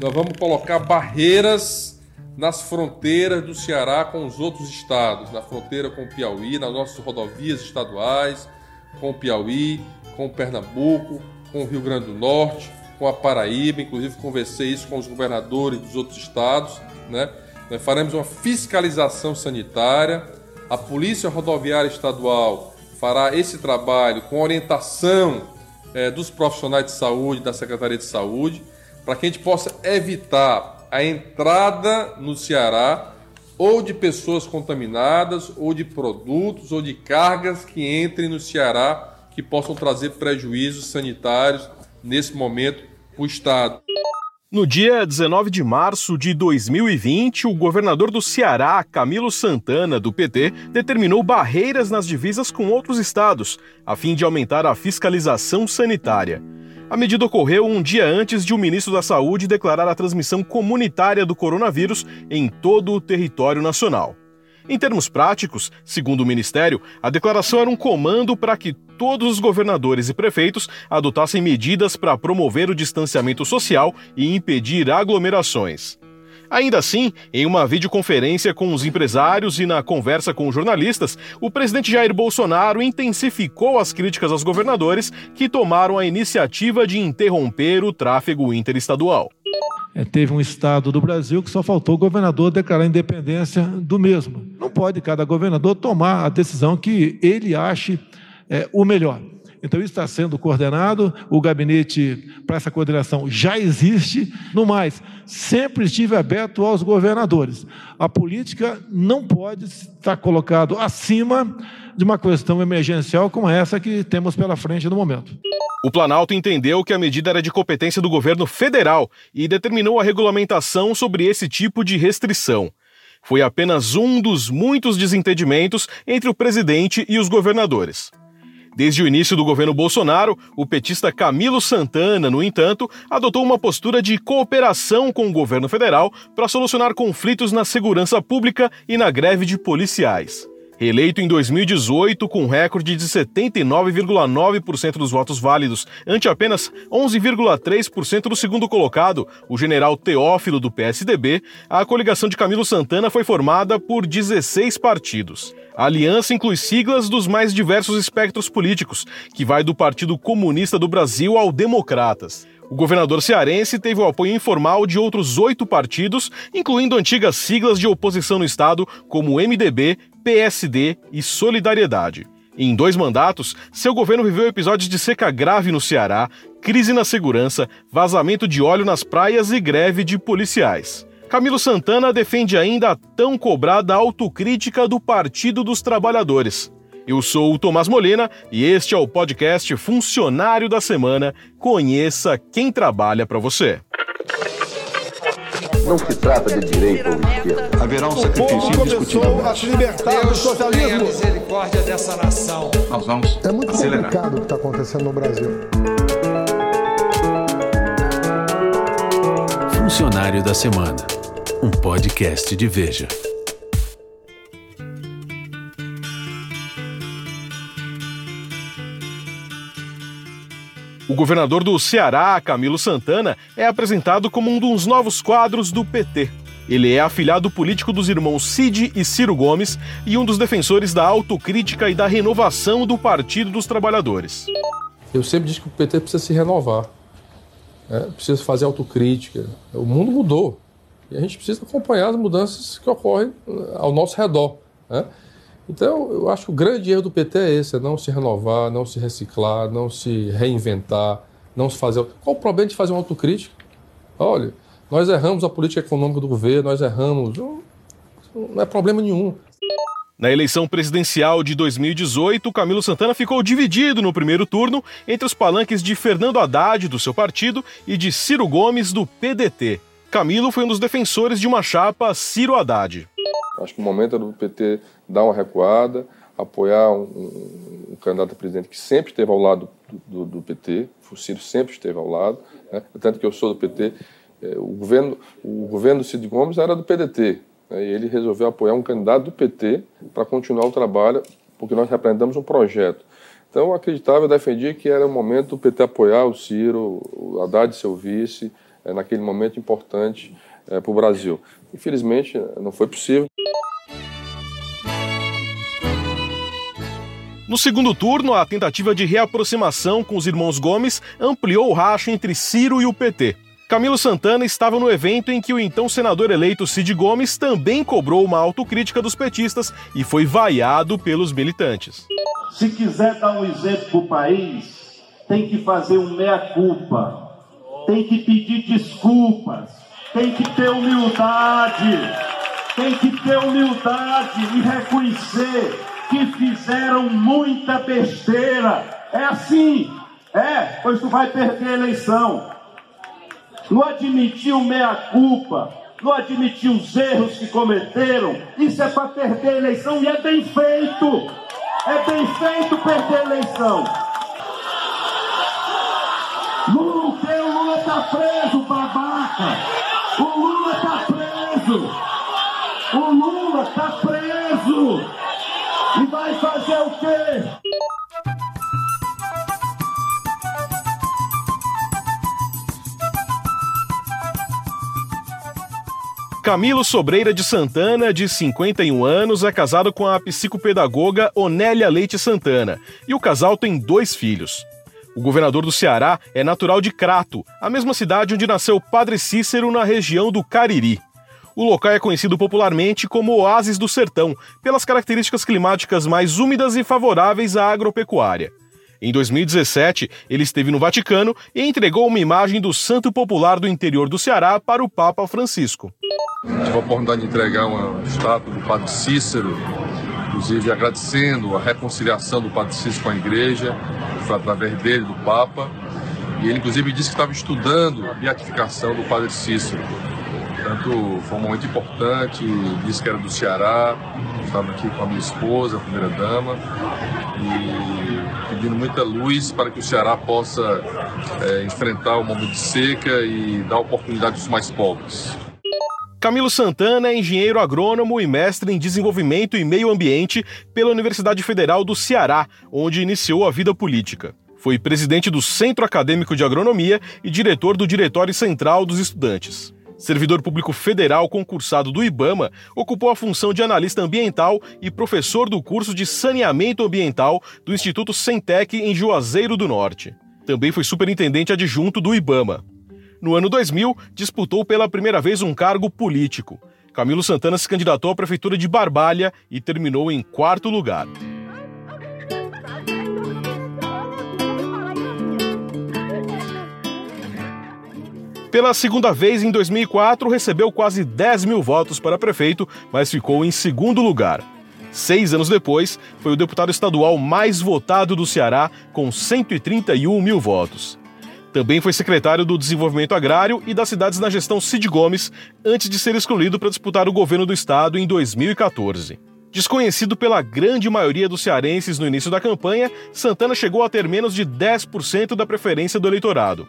nós vamos colocar barreiras nas fronteiras do Ceará com os outros estados, na fronteira com o Piauí, nas nossas rodovias estaduais, com o Piauí, com o Pernambuco, com o Rio Grande do Norte, com a Paraíba, inclusive conversei isso com os governadores dos outros estados, né? Nós faremos uma fiscalização sanitária, a Polícia Rodoviária Estadual fará esse trabalho com orientação é, dos profissionais de saúde, da Secretaria de Saúde, para que a gente possa evitar a entrada no Ceará ou de pessoas contaminadas, ou de produtos, ou de cargas que entrem no Ceará que possam trazer prejuízos sanitários nesse momento para o Estado. No dia 19 de março de 2020, o governador do Ceará, Camilo Santana, do PT, determinou barreiras nas divisas com outros estados, a fim de aumentar a fiscalização sanitária. A medida ocorreu um dia antes de o ministro da Saúde declarar a transmissão comunitária do coronavírus em todo o território nacional. Em termos práticos, segundo o Ministério, a declaração era um comando para que todos os governadores e prefeitos adotassem medidas para promover o distanciamento social e impedir aglomerações. Ainda assim, em uma videoconferência com os empresários e na conversa com jornalistas, o presidente Jair Bolsonaro intensificou as críticas aos governadores que tomaram a iniciativa de interromper o tráfego interestadual. É, teve um estado do Brasil que só faltou o governador declarar a independência do mesmo. Não pode cada governador tomar a decisão que ele ache é, o melhor. Então, isso está sendo coordenado, o gabinete para essa coordenação já existe. No mais, sempre estive aberto aos governadores. A política não pode estar colocado acima de uma questão emergencial como essa que temos pela frente no momento. O Planalto entendeu que a medida era de competência do governo federal e determinou a regulamentação sobre esse tipo de restrição. Foi apenas um dos muitos desentendimentos entre o presidente e os governadores. Desde o início do governo Bolsonaro, o petista Camilo Santana, no entanto, adotou uma postura de cooperação com o governo federal para solucionar conflitos na segurança pública e na greve de policiais. Reeleito em 2018 com um recorde de 79,9% dos votos válidos, ante apenas 11,3% do segundo colocado, o general Teófilo do PSDB, a coligação de Camilo Santana foi formada por 16 partidos. A aliança inclui siglas dos mais diversos espectros políticos, que vai do Partido Comunista do Brasil ao Democratas. O governador cearense teve o apoio informal de outros oito partidos, incluindo antigas siglas de oposição no estado, como MDB, PSD e Solidariedade. Em dois mandatos, seu governo viveu episódios de seca grave no Ceará, crise na segurança, vazamento de óleo nas praias e greve de policiais. Camilo Santana defende ainda a tão cobrada autocrítica do Partido dos Trabalhadores. Eu sou o Tomás Molina e este é o podcast Funcionário da Semana. Conheça quem trabalha para você. Não se trata de direita ou esquerda. Haverá um sacrifício indiscutível. a se libertar do socialismo. misericórdia dessa nação. Nós vamos É muito acelerar. complicado o que está acontecendo no Brasil. Funcionário da Semana, um podcast de Veja. O governador do Ceará, Camilo Santana, é apresentado como um dos novos quadros do PT. Ele é afilhado político dos irmãos Cid e Ciro Gomes e um dos defensores da autocrítica e da renovação do Partido dos Trabalhadores. Eu sempre disse que o PT precisa se renovar, né? precisa fazer autocrítica. O mundo mudou e a gente precisa acompanhar as mudanças que ocorrem ao nosso redor. Né? Então, eu acho que o grande erro do PT é esse: é não se renovar, não se reciclar, não se reinventar, não se fazer. Qual o problema de fazer uma autocrítica? Olha, nós erramos a política econômica do governo, nós erramos. Não, é problema nenhum. Na eleição presidencial de 2018, Camilo Santana ficou dividido no primeiro turno entre os palanques de Fernando Haddad, do seu partido, e de Ciro Gomes, do PDT. Camilo foi um dos defensores de uma chapa Ciro Haddad. Acho que o momento é do PT dar uma recuada, apoiar um, um, um candidato a presidente que sempre esteve ao lado do, do, do PT, o Ciro sempre esteve ao lado, né? tanto que eu sou do PT. É, o, governo, o governo do Cid Gomes era do PDT, né? e ele resolveu apoiar um candidato do PT para continuar o trabalho, porque nós representamos um projeto. Então, eu acreditava, eu defendia que era o momento do PT apoiar o Ciro, o Haddad seu vice, é, naquele momento importante é, para o Brasil. Infelizmente, não foi possível. No segundo turno, a tentativa de reaproximação com os irmãos Gomes ampliou o racha entre Ciro e o PT. Camilo Santana estava no evento em que o então senador eleito Cid Gomes também cobrou uma autocrítica dos petistas e foi vaiado pelos militantes. Se quiser dar um exemplo para o país, tem que fazer um meia-culpa, tem que pedir desculpas, tem que ter humildade, tem que ter humildade e reconhecer que fizeram muita besteira. É assim, é, pois tu vai perder a eleição. Não admitiu meia-culpa, não admitiu os erros que cometeram, isso é para perder a eleição e é bem feito. É bem feito perder a eleição. Lula, o Lula tá preso, babaca. Preso. O Lula tá preso. E vai fazer o quê? Camilo Sobreira de Santana, de 51 anos, é casado com a psicopedagoga Onélia Leite Santana e o casal tem dois filhos. O governador do Ceará é natural de Crato, a mesma cidade onde nasceu Padre Cícero na região do Cariri. O local é conhecido popularmente como Oásis do Sertão, pelas características climáticas mais úmidas e favoráveis à agropecuária. Em 2017, ele esteve no Vaticano e entregou uma imagem do santo popular do interior do Ceará para o Papa Francisco. Tive a oportunidade de entregar uma estátua do Padre Cícero, inclusive agradecendo a reconciliação do Padre Cícero com a igreja, foi através dele, do Papa. E ele, inclusive, disse que estava estudando a beatificação do Padre Cícero. Portanto, foi um momento importante, disse que era do Ceará, estava aqui com a minha esposa, a primeira dama, e pedindo muita luz para que o Ceará possa é, enfrentar o momento de seca e dar oportunidade aos mais pobres. Camilo Santana é engenheiro agrônomo e mestre em desenvolvimento e meio ambiente pela Universidade Federal do Ceará, onde iniciou a vida política. Foi presidente do Centro Acadêmico de Agronomia e diretor do Diretório Central dos Estudantes. Servidor público federal concursado do IBAMA, ocupou a função de analista ambiental e professor do curso de saneamento ambiental do Instituto Centec em Juazeiro do Norte. Também foi superintendente adjunto do IBAMA. No ano 2000, disputou pela primeira vez um cargo político. Camilo Santana se candidatou à prefeitura de Barbalha e terminou em quarto lugar. Pela segunda vez em 2004, recebeu quase 10 mil votos para prefeito, mas ficou em segundo lugar. Seis anos depois, foi o deputado estadual mais votado do Ceará, com 131 mil votos. Também foi secretário do Desenvolvimento Agrário e das cidades na gestão Cid Gomes, antes de ser escolhido para disputar o governo do estado em 2014. Desconhecido pela grande maioria dos cearenses no início da campanha, Santana chegou a ter menos de 10% da preferência do eleitorado.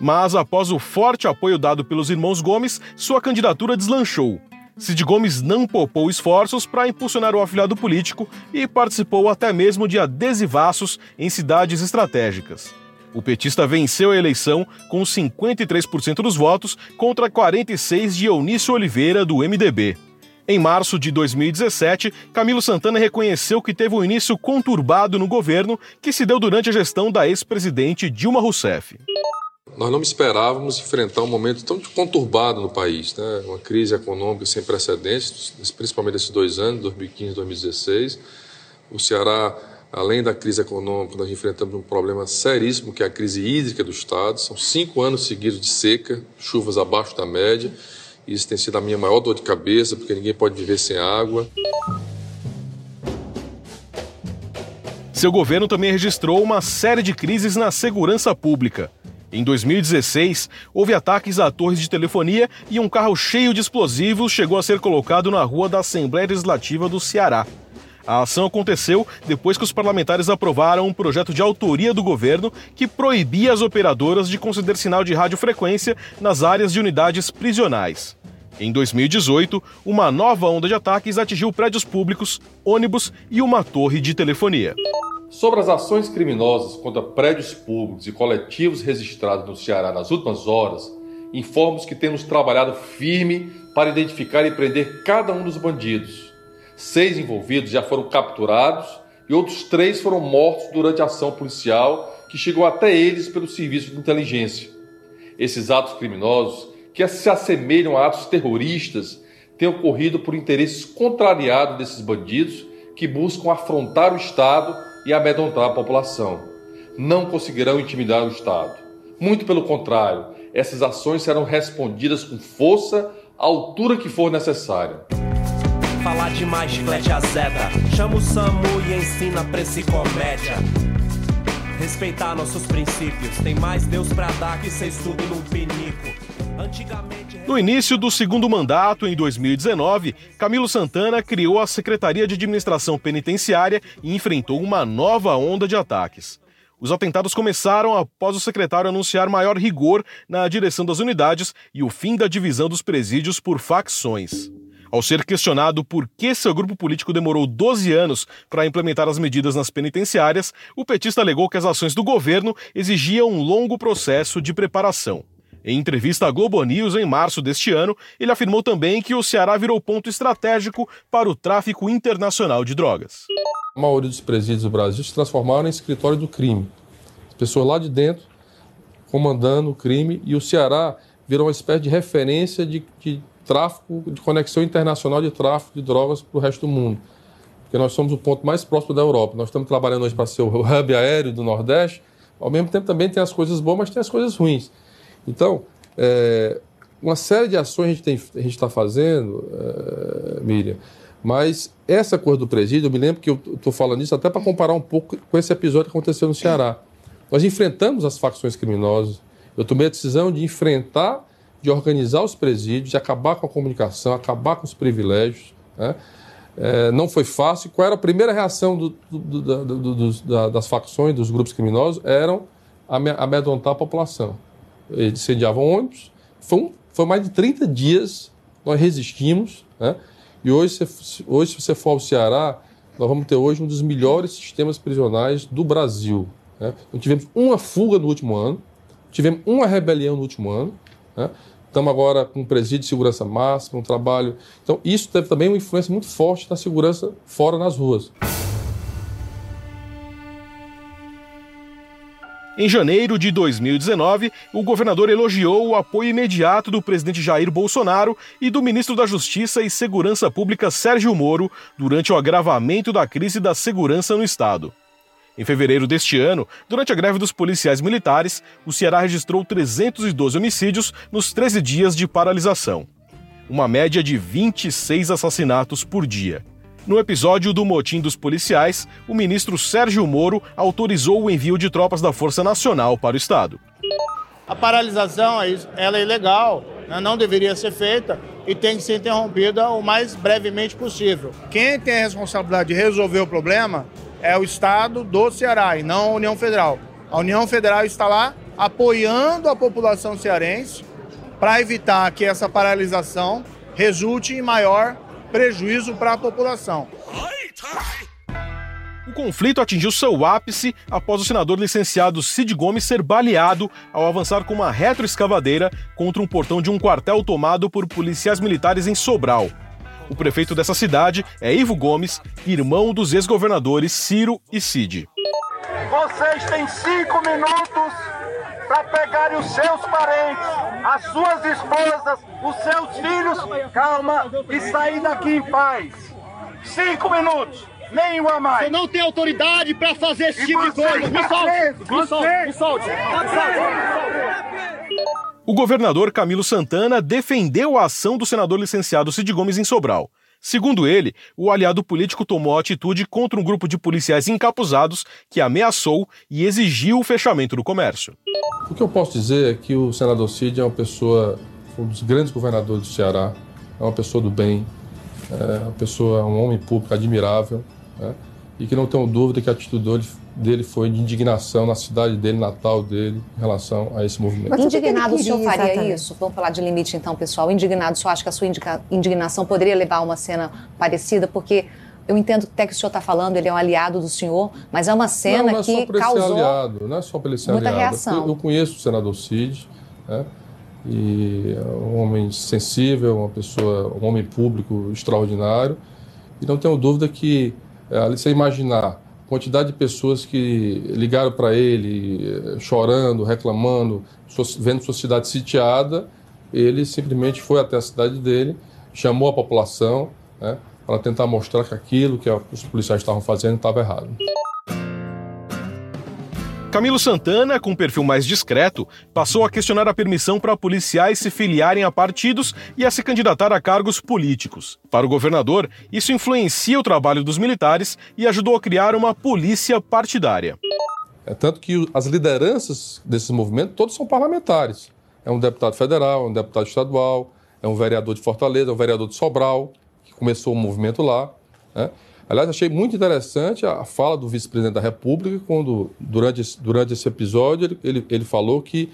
Mas após o forte apoio dado pelos irmãos Gomes, sua candidatura deslanchou. Cid Gomes não poupou esforços para impulsionar o afiliado político e participou até mesmo de adesivaços em cidades estratégicas. O petista venceu a eleição com 53% dos votos contra 46% de Eunício Oliveira, do MDB. Em março de 2017, Camilo Santana reconheceu que teve um início conturbado no governo que se deu durante a gestão da ex-presidente Dilma Rousseff. Nós não esperávamos enfrentar um momento tão conturbado no país, né? uma crise econômica sem precedentes, principalmente esses dois anos, 2015 e 2016. O Ceará, além da crise econômica, nós enfrentamos um problema seríssimo, que é a crise hídrica do Estado. São cinco anos seguidos de seca, chuvas abaixo da média. Isso tem sido a minha maior dor de cabeça, porque ninguém pode viver sem água. Seu governo também registrou uma série de crises na segurança pública. Em 2016, houve ataques a torres de telefonia e um carro cheio de explosivos chegou a ser colocado na rua da Assembleia Legislativa do Ceará. A ação aconteceu depois que os parlamentares aprovaram um projeto de autoria do governo que proibia as operadoras de conceder sinal de radiofrequência nas áreas de unidades prisionais. Em 2018, uma nova onda de ataques atingiu prédios públicos, ônibus e uma torre de telefonia. Sobre as ações criminosas contra prédios públicos e coletivos registrados no Ceará nas últimas horas, informos que temos trabalhado firme para identificar e prender cada um dos bandidos. Seis envolvidos já foram capturados e outros três foram mortos durante a ação policial que chegou até eles pelo serviço de inteligência. Esses atos criminosos, que se assemelham a atos terroristas, têm ocorrido por interesses contrariados desses bandidos que buscam afrontar o Estado e amedrontar a população. Não conseguirão intimidar o Estado. Muito pelo contrário, essas ações serão respondidas com força à altura que for necessária. Falar demais, chiclete azeda. Chama o Samu e ensina pra esse comédia. Respeitar nossos princípios. Tem mais Deus pra dar que num pinico. No início do segundo mandato, em 2019, Camilo Santana criou a Secretaria de Administração Penitenciária e enfrentou uma nova onda de ataques. Os atentados começaram após o secretário anunciar maior rigor na direção das unidades e o fim da divisão dos presídios por facções. Ao ser questionado por que seu grupo político demorou 12 anos para implementar as medidas nas penitenciárias, o petista alegou que as ações do governo exigiam um longo processo de preparação. Em entrevista à Globo News em março deste ano, ele afirmou também que o Ceará virou ponto estratégico para o tráfico internacional de drogas. A maioria dos presídios do Brasil se transformaram em escritório do crime. As pessoas lá de dentro comandando o crime e o Ceará virou uma espécie de referência de, de tráfico, de conexão internacional de tráfico de drogas para o resto do mundo. Porque nós somos o ponto mais próximo da Europa. Nós estamos trabalhando hoje para ser o hub aéreo do Nordeste. Ao mesmo tempo também tem as coisas boas, mas tem as coisas ruins. Então, é, uma série de ações a gente está fazendo, é, Miriam, mas essa coisa do presídio, eu me lembro que eu estou falando isso até para comparar um pouco com esse episódio que aconteceu no Ceará. Nós enfrentamos as facções criminosas. Eu tomei a decisão de enfrentar, de organizar os presídios, de acabar com a comunicação, acabar com os privilégios. Né? É, não foi fácil. Qual era a primeira reação do, do, do, das facções, dos grupos criminosos? Eram amedrontar a população incendiavam ônibus. Foi, um, foi mais de 30 dias, nós resistimos. Né? E hoje, hoje, se você for ao Ceará, nós vamos ter hoje um dos melhores sistemas prisionais do Brasil. Né? Não tivemos uma fuga no último ano, tivemos uma rebelião no último ano. Né? Estamos agora com um presídio de segurança máxima, um trabalho. Então, isso teve também uma influência muito forte na segurança fora nas ruas. Em janeiro de 2019, o governador elogiou o apoio imediato do presidente Jair Bolsonaro e do ministro da Justiça e Segurança Pública Sérgio Moro durante o agravamento da crise da segurança no estado. Em fevereiro deste ano, durante a greve dos policiais militares, o Ceará registrou 312 homicídios nos 13 dias de paralisação. Uma média de 26 assassinatos por dia. No episódio do motim dos policiais, o ministro Sérgio Moro autorizou o envio de tropas da Força Nacional para o estado. A paralisação ela é ilegal, né? não deveria ser feita e tem que ser interrompida o mais brevemente possível. Quem tem a responsabilidade de resolver o problema é o Estado do Ceará e não a União Federal. A União Federal está lá apoiando a população cearense para evitar que essa paralisação resulte em maior prejuízo para a população. O conflito atingiu seu ápice após o senador licenciado Cid Gomes ser baleado ao avançar com uma retroescavadeira contra um portão de um quartel tomado por policiais militares em Sobral. O prefeito dessa cidade é Ivo Gomes, irmão dos ex-governadores Ciro e Cid. Vocês têm cinco minutos para pegarem os seus parentes, as suas esposas, os seus filhos, calma, e sair daqui em paz. Cinco minutos. Nenhuma mais. Você não tem autoridade para fazer esse e tipo de coisa. Me solte. Me solte. Me solte. O governador Camilo Santana defendeu a ação do senador licenciado Cid Gomes em Sobral. Segundo ele, o aliado político tomou atitude contra um grupo de policiais encapuzados que ameaçou e exigiu o fechamento do comércio. O que eu posso dizer é que o senador Cid é uma pessoa, um dos grandes governadores do Ceará, é uma pessoa do bem, é uma pessoa, um homem público admirável, né? e que não tenho dúvida que a atitude dele, dele foi de indignação na cidade dele, natal dele, em relação a esse movimento. Mas indignado o senhor faria exatamente. isso? Vamos falar de limite então, pessoal. Indignado, o senhor acha que a sua indignação poderia levar a uma cena parecida? Porque eu entendo até que o senhor está falando, ele é um aliado do senhor, mas é uma cena não, não é que causou aliado, não é só para ele ser muita aliado. reação. Eu, eu conheço o senador Cid, né? e é um homem sensível, uma pessoa, um homem público extraordinário. E não tenho dúvida que, ali você imaginar quantidade de pessoas que ligaram para ele, chorando, reclamando, vendo sua cidade sitiada, ele simplesmente foi até a cidade dele, chamou a população né, para tentar mostrar que aquilo que os policiais estavam fazendo estava errado. Camilo Santana, com um perfil mais discreto, passou a questionar a permissão para policiais se filiarem a partidos e a se candidatar a cargos políticos. Para o governador, isso influencia o trabalho dos militares e ajudou a criar uma polícia partidária. É tanto que as lideranças desses movimentos todos são parlamentares. É um deputado federal, é um deputado estadual, é um vereador de Fortaleza, é um vereador de Sobral, que começou o movimento lá. Né? Aliás, achei muito interessante a fala do vice-presidente da República, quando, durante, esse, durante esse episódio, ele, ele falou que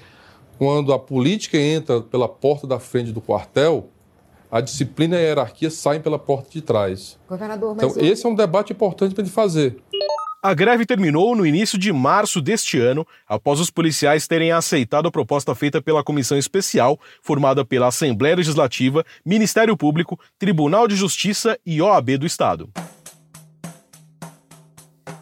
quando a política entra pela porta da frente do quartel, a disciplina e a hierarquia saem pela porta de trás. Governador, então, eu... esse é um debate importante para ele fazer. A greve terminou no início de março deste ano, após os policiais terem aceitado a proposta feita pela comissão especial, formada pela Assembleia Legislativa, Ministério Público, Tribunal de Justiça e OAB do Estado.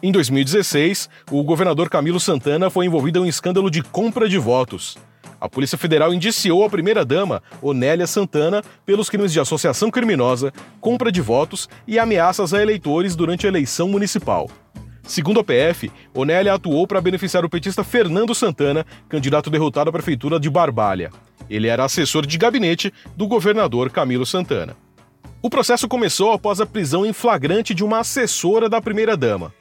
Em 2016, o governador Camilo Santana foi envolvido em um escândalo de compra de votos. A Polícia Federal indiciou a primeira-dama, Onélia Santana, pelos crimes de associação criminosa, compra de votos e ameaças a eleitores durante a eleição municipal. Segundo a PF, Onélia atuou para beneficiar o petista Fernando Santana, candidato derrotado à prefeitura de Barbalha. Ele era assessor de gabinete do governador Camilo Santana. O processo começou após a prisão em flagrante de uma assessora da primeira-dama.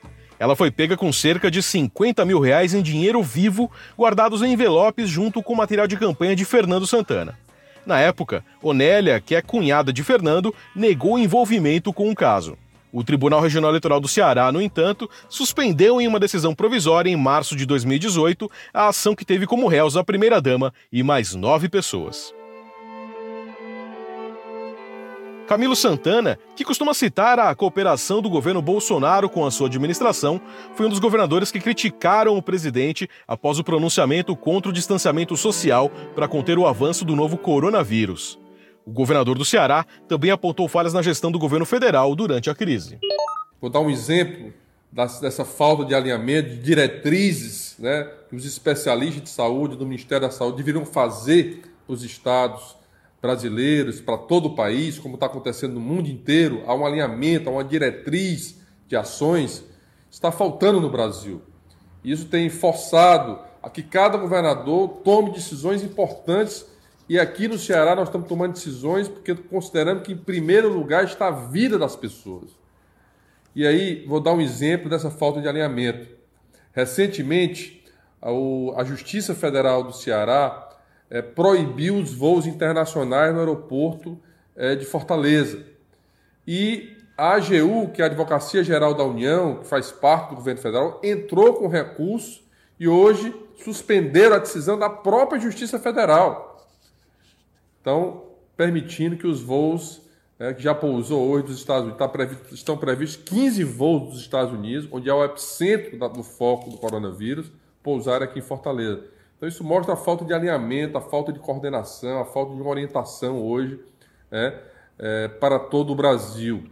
Ela foi pega com cerca de 50 mil reais em dinheiro vivo guardados em envelopes junto com material de campanha de Fernando Santana. Na época, Onélia, que é cunhada de Fernando, negou envolvimento com o caso. O Tribunal Regional Eleitoral do Ceará, no entanto, suspendeu em uma decisão provisória em março de 2018 a ação que teve como réus a primeira-dama e mais nove pessoas. Camilo Santana, que costuma citar a cooperação do governo Bolsonaro com a sua administração, foi um dos governadores que criticaram o presidente após o pronunciamento contra o distanciamento social para conter o avanço do novo coronavírus. O governador do Ceará também apontou falhas na gestão do governo federal durante a crise. Vou dar um exemplo dessa falta de alinhamento, de diretrizes né, que os especialistas de saúde do Ministério da Saúde deveriam fazer para os estados brasileiros, para todo o país, como está acontecendo no mundo inteiro, há um alinhamento, há uma diretriz de ações, está faltando no Brasil. Isso tem forçado a que cada governador tome decisões importantes e aqui no Ceará nós estamos tomando decisões porque considerando que em primeiro lugar está a vida das pessoas. E aí vou dar um exemplo dessa falta de alinhamento. Recentemente, a Justiça Federal do Ceará é, proibiu os voos internacionais no aeroporto é, de Fortaleza. E a AGU, que é a Advocacia Geral da União, que faz parte do governo federal, entrou com recurso e hoje suspenderam a decisão da própria Justiça Federal. Então, permitindo que os voos é, que já pousou hoje dos Estados Unidos, tá previsto, estão previstos 15 voos dos Estados Unidos, onde é o epicentro do foco do coronavírus, pousar aqui em Fortaleza. Então isso mostra a falta de alinhamento, a falta de coordenação, a falta de uma orientação hoje é, é, para todo o Brasil.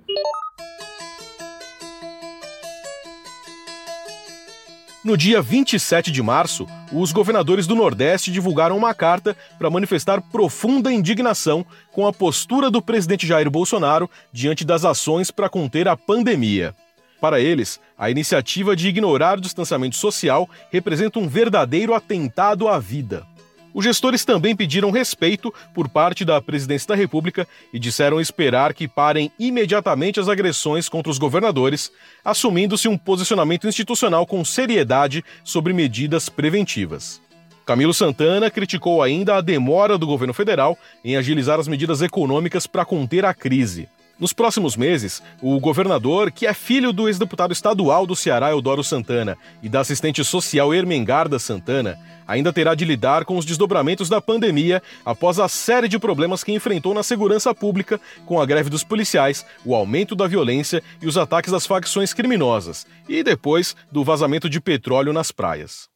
No dia 27 de março, os governadores do Nordeste divulgaram uma carta para manifestar profunda indignação com a postura do presidente Jair Bolsonaro diante das ações para conter a pandemia. Para eles, a iniciativa de ignorar o distanciamento social representa um verdadeiro atentado à vida. Os gestores também pediram respeito por parte da presidência da República e disseram esperar que parem imediatamente as agressões contra os governadores, assumindo-se um posicionamento institucional com seriedade sobre medidas preventivas. Camilo Santana criticou ainda a demora do governo federal em agilizar as medidas econômicas para conter a crise. Nos próximos meses, o governador, que é filho do ex-deputado estadual do Ceará, Eudoro Santana, e da assistente social Ermengarda Santana, ainda terá de lidar com os desdobramentos da pandemia após a série de problemas que enfrentou na segurança pública, com a greve dos policiais, o aumento da violência e os ataques das facções criminosas, e depois do vazamento de petróleo nas praias.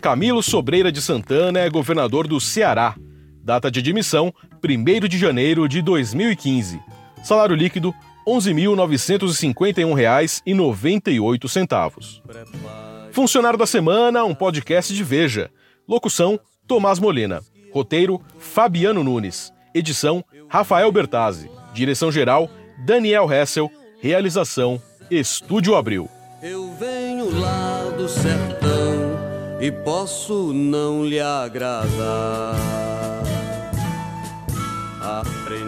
Camilo Sobreira de Santana é governador do Ceará. Data de admissão: 1 de janeiro de 2015. Salário líquido: R$ 11.951,98. Funcionário da Semana, um podcast de Veja. Locução: Tomás Molina. Roteiro: Fabiano Nunes. Edição: Rafael Bertazzi. Direção-geral: Daniel Hessel. Realização: Estúdio Abril. Eu venho lá do sertão e posso não lhe agradar. aprender.